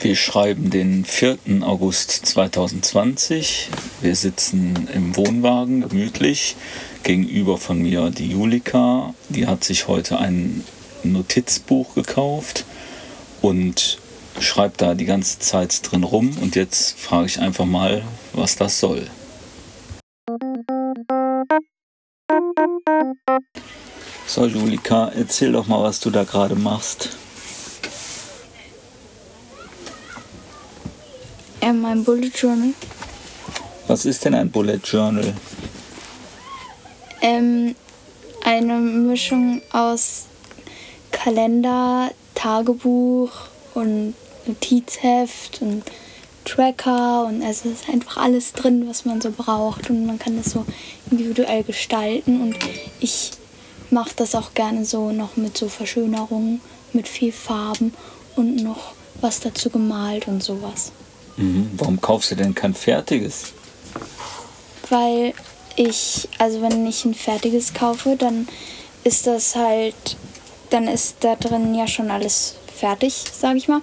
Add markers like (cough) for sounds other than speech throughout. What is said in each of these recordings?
Wir schreiben den 4. August 2020. Wir sitzen im Wohnwagen gemütlich. Gegenüber von mir die Julika. Die hat sich heute ein Notizbuch gekauft und schreibt da die ganze Zeit drin rum. Und jetzt frage ich einfach mal, was das soll. So, Julika, erzähl doch mal, was du da gerade machst. Ja, mein Bullet Journal. Was ist denn ein Bullet Journal? Ähm, eine Mischung aus Kalender, Tagebuch und Notizheft und Tracker und also ist einfach alles drin, was man so braucht und man kann das so individuell gestalten und ich mache das auch gerne so noch mit so Verschönerungen, mit viel Farben und noch was dazu gemalt und sowas. Mhm. Warum kaufst du denn kein fertiges? Weil ich, also wenn ich ein fertiges kaufe, dann ist das halt, dann ist da drin ja schon alles fertig, sag ich mal.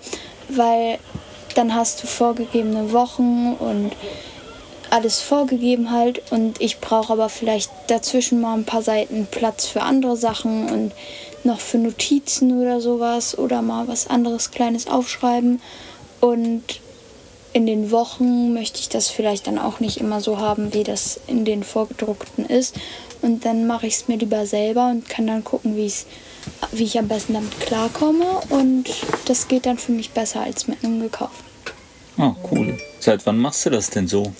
Weil dann hast du vorgegebene Wochen und alles vorgegeben halt und ich brauche aber vielleicht dazwischen mal ein paar Seiten Platz für andere Sachen und noch für Notizen oder sowas oder mal was anderes kleines aufschreiben und in den Wochen möchte ich das vielleicht dann auch nicht immer so haben, wie das in den vorgedruckten ist und dann mache ich es mir lieber selber und kann dann gucken, wie ich wie ich am besten damit klarkomme und das geht dann für mich besser als mit einem gekauft. Ah, cool. Seit wann machst du das denn so?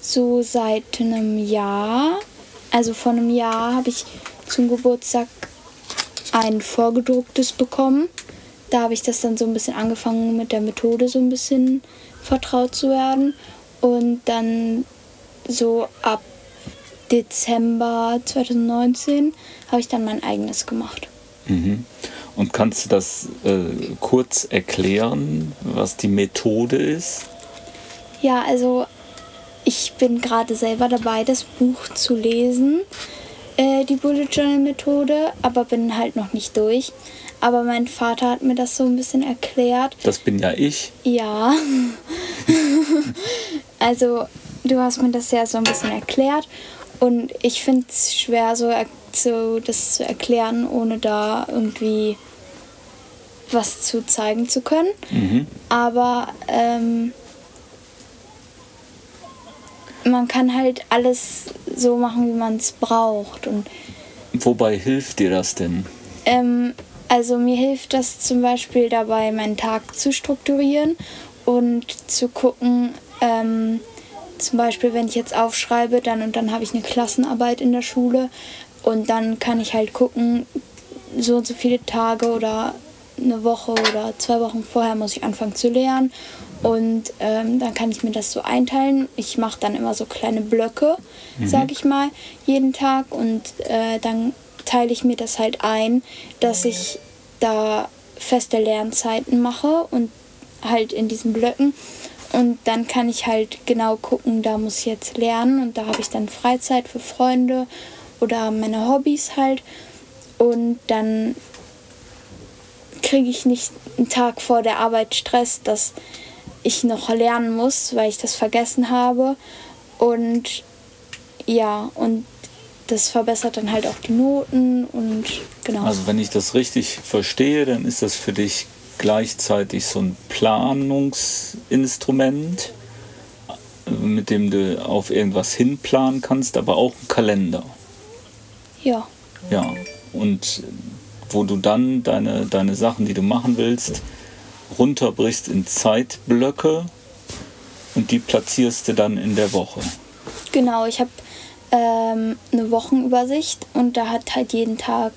so seit einem Jahr, also vor einem Jahr, habe ich zum Geburtstag ein vorgedrucktes bekommen. Da habe ich das dann so ein bisschen angefangen mit der Methode so ein bisschen vertraut zu werden. Und dann so ab Dezember 2019 habe ich dann mein eigenes gemacht. Mhm. Und kannst du das äh, kurz erklären, was die Methode ist? Ja, also ich bin gerade selber dabei, das Buch zu lesen, äh, die Bullet Journal Methode, aber bin halt noch nicht durch. Aber mein Vater hat mir das so ein bisschen erklärt. Das bin ja ich. Ja. (laughs) (laughs) also, du hast mir das ja so ein bisschen erklärt. Und ich finde es schwer, so, so das zu erklären, ohne da irgendwie was zu zeigen zu können. Mhm. Aber ähm, man kann halt alles so machen, wie man es braucht. Und Wobei hilft dir das denn? Ähm, also mir hilft das zum Beispiel dabei, meinen Tag zu strukturieren und zu gucken, ähm, zum Beispiel, wenn ich jetzt aufschreibe, dann und dann habe ich eine Klassenarbeit in der Schule und dann kann ich halt gucken, so und so viele Tage oder eine Woche oder zwei Wochen vorher muss ich anfangen zu lernen und ähm, dann kann ich mir das so einteilen. Ich mache dann immer so kleine Blöcke, mhm. sage ich mal, jeden Tag. Und äh, dann teile ich mir das halt ein, dass ich da feste Lernzeiten mache und halt in diesen Blöcken. Und dann kann ich halt genau gucken, da muss ich jetzt lernen und da habe ich dann Freizeit für Freunde oder meine Hobbys halt. Und dann kriege ich nicht einen Tag vor der Arbeit Stress, dass ich noch lernen muss, weil ich das vergessen habe. Und ja, und das verbessert dann halt auch die Noten und genau. Also wenn ich das richtig verstehe, dann ist das für dich gleichzeitig so ein Planungsinstrument, mit dem du auf irgendwas hinplanen kannst, aber auch ein Kalender. Ja. Ja, und wo du dann deine, deine Sachen, die du machen willst, runterbrichst in Zeitblöcke und die platzierst du dann in der Woche. Genau, ich habe ähm, eine Wochenübersicht und da hat halt jeden Tag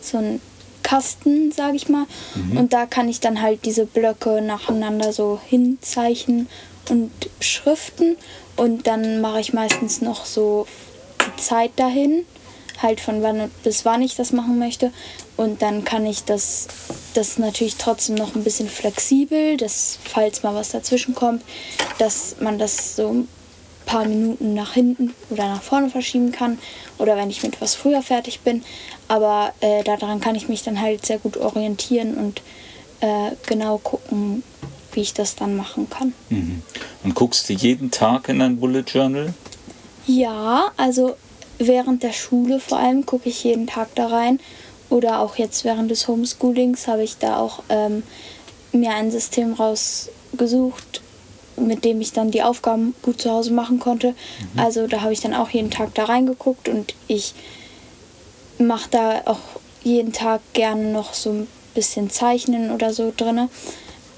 so ein Kasten, sage ich mal. Mhm. Und da kann ich dann halt diese Blöcke nacheinander so hinzeichnen und schriften. Und dann mache ich meistens noch so die Zeit dahin halt von wann bis wann ich das machen möchte. Und dann kann ich das, das natürlich trotzdem noch ein bisschen flexibel, dass falls mal was dazwischen kommt, dass man das so paar Minuten nach hinten oder nach vorne verschieben kann oder wenn ich mit was früher fertig bin. Aber äh, daran kann ich mich dann halt sehr gut orientieren und äh, genau gucken, wie ich das dann machen kann. Mhm. Und guckst du jeden Tag in dein Bullet Journal? Ja, also während der Schule vor allem gucke ich jeden Tag da rein. Oder auch jetzt während des Homeschoolings habe ich da auch ähm, mir ein System rausgesucht, mit dem ich dann die Aufgaben gut zu Hause machen konnte. Mhm. Also da habe ich dann auch jeden Tag da reingeguckt und ich mache da auch jeden Tag gerne noch so ein bisschen Zeichnen oder so drin.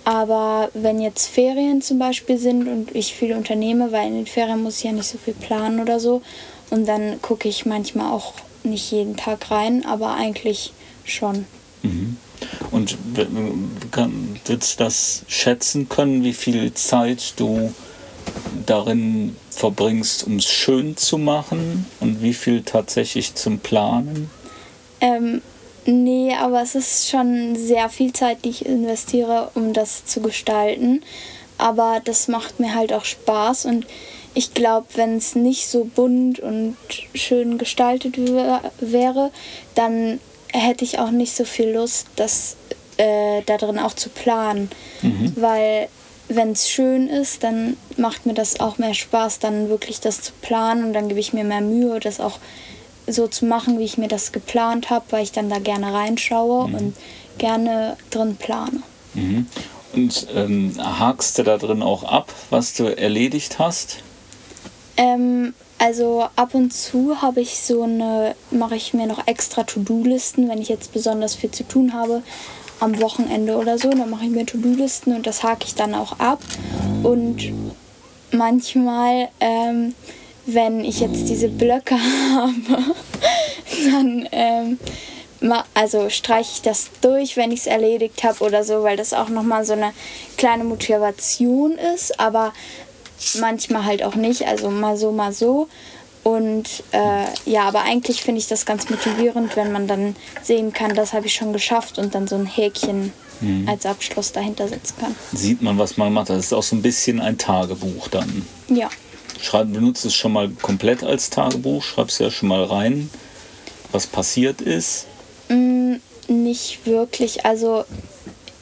Aber wenn jetzt Ferien zum Beispiel sind und ich viel unternehme, weil in den Ferien muss ich ja nicht so viel planen oder so, und dann gucke ich manchmal auch nicht jeden Tag rein, aber eigentlich schon. Mhm. Und du das schätzen können, wie viel Zeit du darin verbringst, um es schön zu machen und wie viel tatsächlich zum Planen? Ähm, nee, aber es ist schon sehr viel Zeit, die ich investiere, um das zu gestalten. Aber das macht mir halt auch Spaß und ich glaube, wenn es nicht so bunt und schön gestaltet wäre, dann hätte ich auch nicht so viel Lust, das äh, da drin auch zu planen. Mhm. Weil wenn es schön ist, dann macht mir das auch mehr Spaß, dann wirklich das zu planen und dann gebe ich mir mehr Mühe, das auch so zu machen, wie ich mir das geplant habe, weil ich dann da gerne reinschaue mhm. und gerne drin plane. Mhm. Und ähm, hakst du da drin auch ab, was du erledigt hast? Ähm, also ab und zu habe ich so eine, mache ich mir noch extra To-Do-Listen, wenn ich jetzt besonders viel zu tun habe am Wochenende oder so, dann mache ich mir To-Do-Listen und das hake ich dann auch ab. Und manchmal, ähm, wenn ich jetzt diese Blöcke (laughs) habe, dann ähm, also streiche ich das durch, wenn ich es erledigt habe oder so, weil das auch nochmal so eine kleine Motivation ist. Aber manchmal halt auch nicht, also mal so, mal so. Und äh, ja, aber eigentlich finde ich das ganz motivierend, wenn man dann sehen kann, das habe ich schon geschafft und dann so ein Häkchen mhm. als Abschluss dahinter setzen kann. Sieht man, was man macht. Das ist auch so ein bisschen ein Tagebuch dann. Ja. Schreib, benutzt es schon mal komplett als Tagebuch, schreibst ja schon mal rein, was passiert ist. Mm, nicht wirklich. Also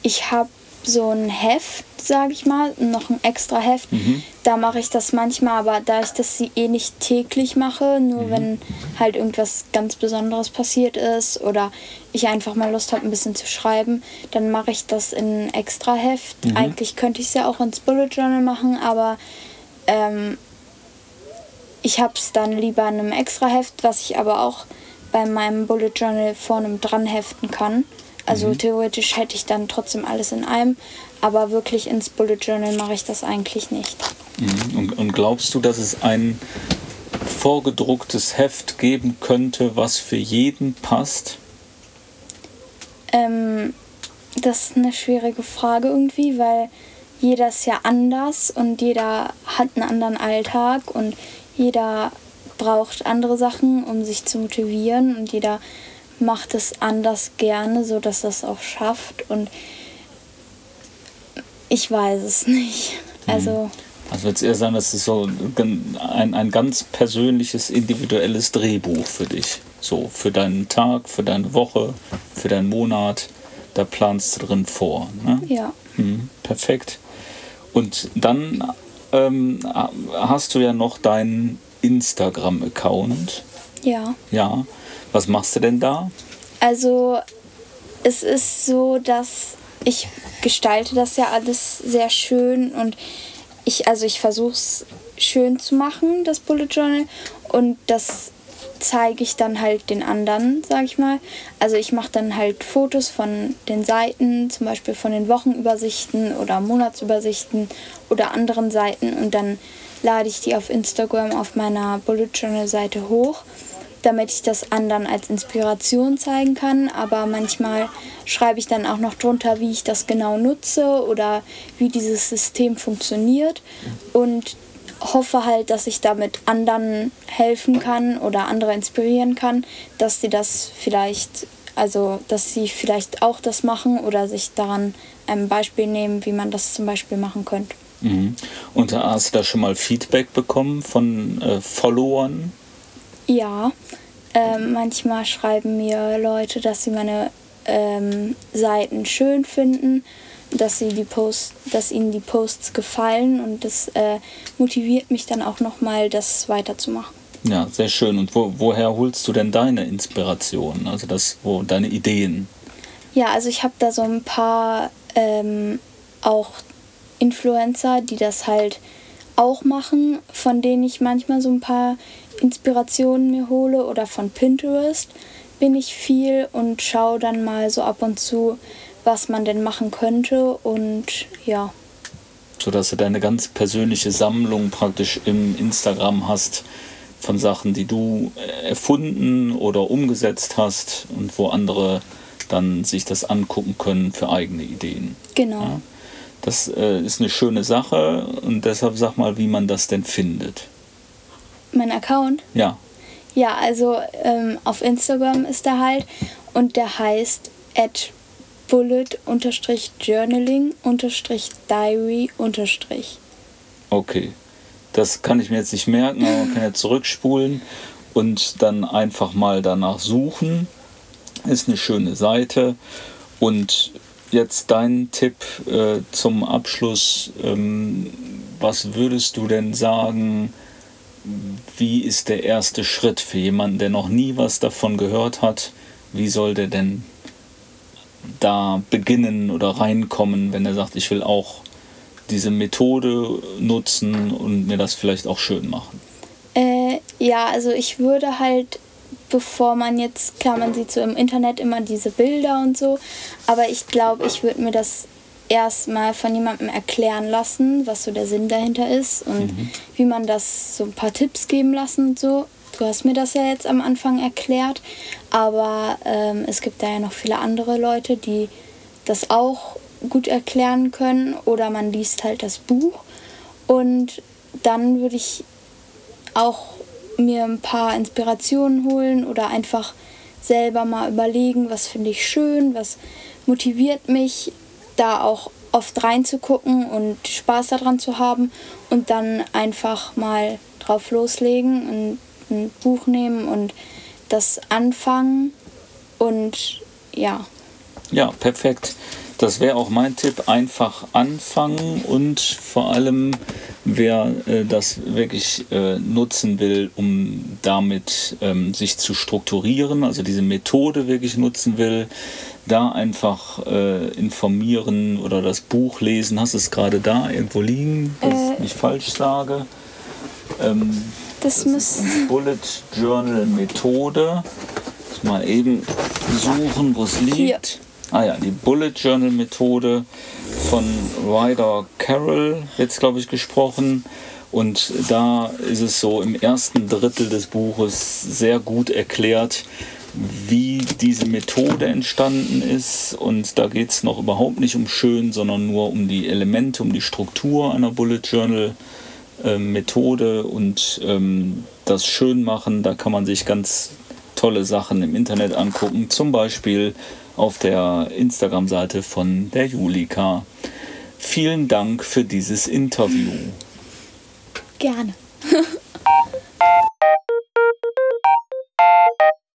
ich habe so ein Heft, sage ich mal, noch ein extra Heft. Mhm. Da mache ich das manchmal, aber da ich das eh nicht täglich mache, nur mhm. wenn halt irgendwas ganz Besonderes passiert ist oder ich einfach mal Lust habe, ein bisschen zu schreiben, dann mache ich das in ein extra Heft. Mhm. Eigentlich könnte ich es ja auch ins Bullet Journal machen, aber ähm, ich habe es dann lieber in einem extra Heft, was ich aber auch bei meinem Bullet Journal vorne dran heften kann. Also mhm. theoretisch hätte ich dann trotzdem alles in einem, aber wirklich ins Bullet Journal mache ich das eigentlich nicht. Mhm. Und, und glaubst du, dass es ein vorgedrucktes Heft geben könnte, was für jeden passt? Ähm, das ist eine schwierige Frage irgendwie, weil jeder ist ja anders und jeder hat einen anderen Alltag und jeder braucht andere Sachen, um sich zu motivieren und jeder macht es anders gerne, so dass das auch schafft und ich weiß es nicht. Mhm. Also also wird es eher sein, dass es so ein, ein ganz persönliches, individuelles Drehbuch für dich. So für deinen Tag, für deine Woche, für deinen Monat. Da planst du drin vor. Ne? Ja. Mhm, perfekt. Und dann ähm, hast du ja noch deinen Instagram-Account. Ja. Ja. Was machst du denn da? Also es ist so, dass ich gestalte das ja alles sehr schön und ich, also ich versuche es schön zu machen, das Bullet Journal. Und das zeige ich dann halt den anderen, sag ich mal. Also ich mache dann halt Fotos von den Seiten, zum Beispiel von den Wochenübersichten oder Monatsübersichten oder anderen Seiten und dann lade ich die auf Instagram auf meiner Bullet Journal Seite hoch damit ich das anderen als Inspiration zeigen kann. Aber manchmal schreibe ich dann auch noch drunter, wie ich das genau nutze oder wie dieses System funktioniert und hoffe halt, dass ich damit anderen helfen kann oder andere inspirieren kann, dass sie das vielleicht, also dass sie vielleicht auch das machen oder sich daran ein Beispiel nehmen, wie man das zum Beispiel machen könnte. Mhm. Und hast du da schon mal Feedback bekommen von äh, Followern? Ja, ähm, manchmal schreiben mir Leute, dass sie meine ähm, Seiten schön finden, dass, sie die Post, dass ihnen die Posts gefallen und das äh, motiviert mich dann auch nochmal, das weiterzumachen. Ja, sehr schön. Und wo, woher holst du denn deine Inspiration, also das, wo deine Ideen? Ja, also ich habe da so ein paar ähm, auch Influencer, die das halt auch machen, von denen ich manchmal so ein paar Inspirationen mir hole oder von Pinterest bin ich viel und schaue dann mal so ab und zu, was man denn machen könnte und ja. So dass du deine ganz persönliche Sammlung praktisch im Instagram hast von Sachen, die du erfunden oder umgesetzt hast und wo andere dann sich das angucken können für eigene Ideen. Genau. Ja? Das äh, ist eine schöne Sache und deshalb sag mal, wie man das denn findet. Mein Account? Ja. Ja, also ähm, auf Instagram ist der halt und der heißt at bullet-journaling-diary- Okay, das kann ich mir jetzt nicht merken, aber man kann ja zurückspulen und dann einfach mal danach suchen. Ist eine schöne Seite und jetzt dein Tipp äh, zum Abschluss. Ähm, was würdest du denn sagen, wie ist der erste Schritt für jemanden, der noch nie was davon gehört hat? Wie soll der denn da beginnen oder reinkommen, wenn er sagt, ich will auch diese Methode nutzen und mir das vielleicht auch schön machen? Äh, ja, also ich würde halt bevor man jetzt, klar, man sieht so im Internet immer diese Bilder und so, aber ich glaube, ich würde mir das erstmal von jemandem erklären lassen, was so der Sinn dahinter ist und mhm. wie man das so ein paar Tipps geben lassen und so. Du hast mir das ja jetzt am Anfang erklärt, aber ähm, es gibt da ja noch viele andere Leute, die das auch gut erklären können oder man liest halt das Buch und dann würde ich auch mir ein paar Inspirationen holen oder einfach selber mal überlegen, was finde ich schön, was motiviert mich, da auch oft reinzugucken und Spaß daran zu haben und dann einfach mal drauf loslegen und ein Buch nehmen und das anfangen und ja. Ja, perfekt. Das wäre auch mein Tipp, einfach anfangen und vor allem, wer äh, das wirklich äh, nutzen will, um damit ähm, sich zu strukturieren, also diese Methode wirklich nutzen will, da einfach äh, informieren oder das Buch lesen. Hast du es gerade da irgendwo liegen, dass ich äh. nicht falsch sage? Ähm, das, das muss. Bullet Journal Methode. Mal eben suchen, wo es liegt. Hier. Ah ja, die Bullet Journal Methode von Ryder Carroll, jetzt glaube ich gesprochen. Und da ist es so im ersten Drittel des Buches sehr gut erklärt, wie diese Methode entstanden ist. Und da geht es noch überhaupt nicht um schön, sondern nur um die Elemente, um die Struktur einer Bullet Journal äh, Methode und ähm, das Schönmachen. Da kann man sich ganz tolle Sachen im Internet angucken. Zum Beispiel auf der Instagram-Seite von der Julika. Vielen Dank für dieses Interview. Gerne. (laughs)